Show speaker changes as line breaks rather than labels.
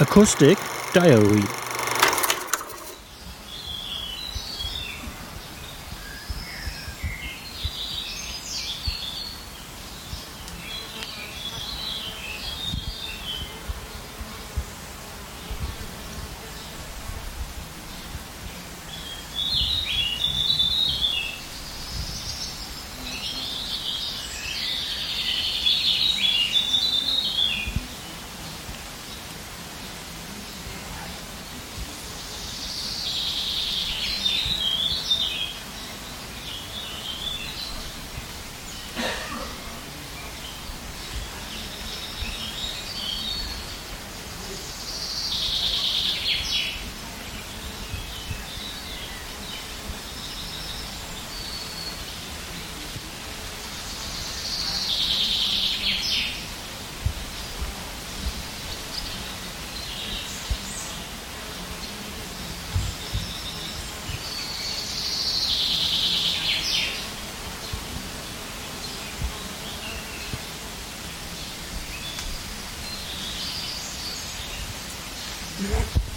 Acoustic Diary
Yeah.